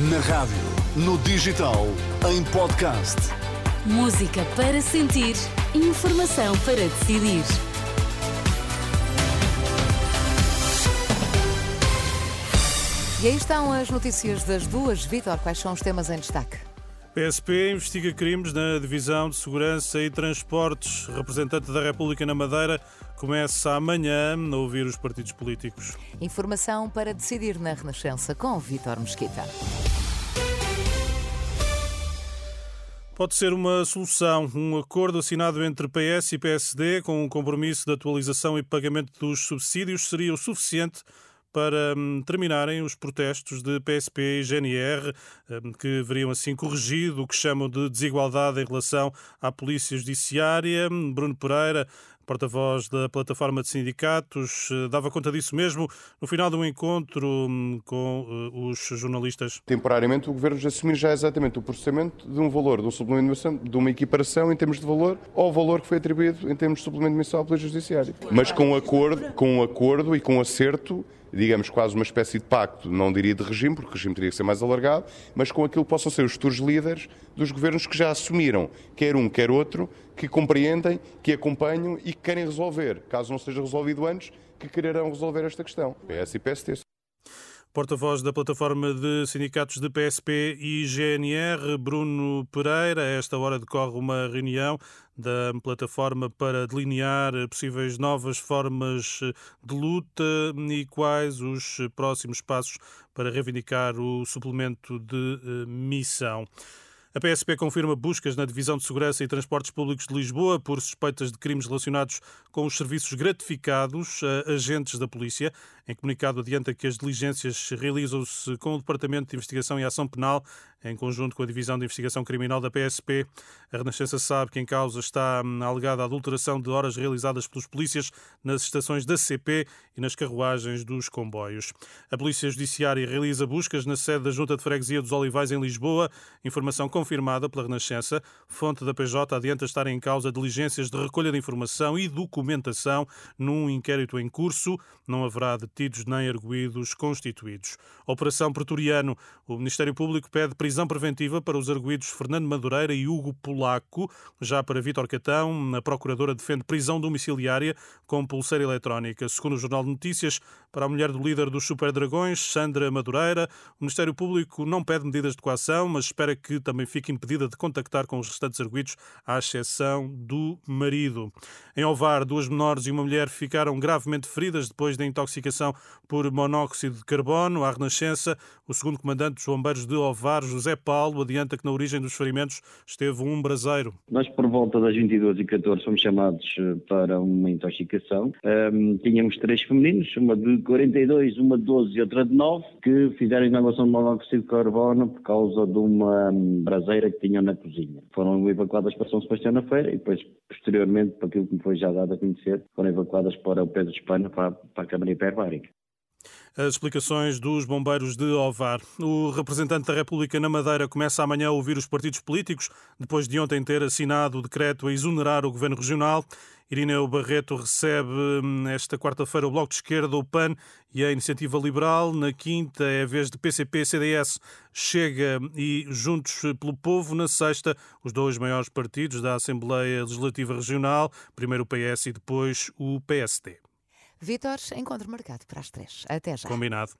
Na rádio, no digital, em podcast. Música para sentir, informação para decidir. E aí estão as notícias das duas. Vitor, quais são os temas em destaque? PSP investiga crimes na Divisão de Segurança e Transportes. Representante da República na Madeira começa amanhã a ouvir os partidos políticos. Informação para decidir na Renascença com Vitor Mesquita. Pode ser uma solução, um acordo assinado entre PS e PSD com um compromisso de atualização e pagamento dos subsídios seria o suficiente para hum, terminarem os protestos de PSP e GNR, hum, que veriam assim corrigido o que chamam de desigualdade em relação à Polícia Judiciária. Bruno Pereira, porta-voz da plataforma de sindicatos, eh, dava conta disso mesmo no final de um encontro hum, com eh, os jornalistas. Temporariamente, o Governo assumir já exatamente o processamento de um valor, de um suplemento de uma equiparação em termos de valor ao valor que foi atribuído em termos de suplemento mensal pela Judiciária. Mas com um acordo, com um acordo e com um acerto digamos, quase uma espécie de pacto, não diria de regime, porque o regime teria que ser mais alargado, mas com aquilo que possam ser os futuros líderes dos governos que já assumiram, quer um, quer outro, que compreendem, que acompanham e que querem resolver. Caso não seja resolvido antes, que quererão resolver esta questão. PS e PST porta-voz da plataforma de sindicatos de PSP e GNR, Bruno Pereira. A esta hora decorre uma reunião da plataforma para delinear possíveis novas formas de luta e quais os próximos passos para reivindicar o suplemento de eh, missão. A PSP confirma buscas na Divisão de Segurança e Transportes Públicos de Lisboa por suspeitas de crimes relacionados com os serviços gratificados a agentes da polícia. Em comunicado adianta que as diligências realizam-se com o Departamento de Investigação e Ação Penal, em conjunto com a Divisão de Investigação Criminal da PSP. A Renascença sabe que em causa está hum, alegada a adulteração de horas realizadas pelos polícias nas estações da CP e nas carruagens dos comboios. A Polícia Judiciária realiza buscas na sede da Junta de Freguesia dos Olivais em Lisboa. Informação confirmada pela Renascença. Fonte da PJ adianta estar em causa diligências de recolha de informação e documentação num inquérito em curso. Não haverá de detidos nem arguídos constituídos. Operação Pretoriano. O Ministério Público pede prisão preventiva para os arguídos Fernando Madureira e Hugo Polaco. Já para Vítor Catão, a Procuradora defende prisão domiciliária com pulseira eletrónica. Segundo o Jornal de Notícias, para a mulher do líder dos Super Dragões, Sandra Madureira, o Ministério Público não pede medidas de coação, mas espera que também fique impedida de contactar com os restantes arguídos, à exceção do marido. Em Ovar, duas menores e uma mulher ficaram gravemente feridas depois da intoxicação por monóxido de carbono. À Renascença, o segundo comandante dos bombeiros de Ovar, José Paulo, adianta que na origem dos ferimentos esteve um braseiro. Nós, por volta das 22h14, fomos chamados eh, para uma intoxicação. Um, tínhamos três femininos, uma de 42, uma de 12 e outra de 9, que fizeram inalação de monóxido de carbono por causa de uma hum, braseira que tinham na cozinha. Foram evacuadas para São Sebastião na Feira e depois, posteriormente, para aquilo que me foi já dado a conhecer, foram evacuadas para o Pedro de Espanha, para, para a Câmara Hiperbárica as explicações dos bombeiros de Ovar. O representante da República na Madeira começa amanhã a ouvir os partidos políticos, depois de ontem ter assinado o decreto a exonerar o governo regional. Irineu Barreto recebe hum, esta quarta-feira o Bloco de Esquerda, o PAN e a Iniciativa Liberal. Na quinta é a vez de PCP, CDS, Chega e Juntos pelo Povo. Na sexta, os dois maiores partidos da Assembleia Legislativa Regional, primeiro o PS e depois o PSD. Vítor, encontro marcado para as três. Até já. Combinado.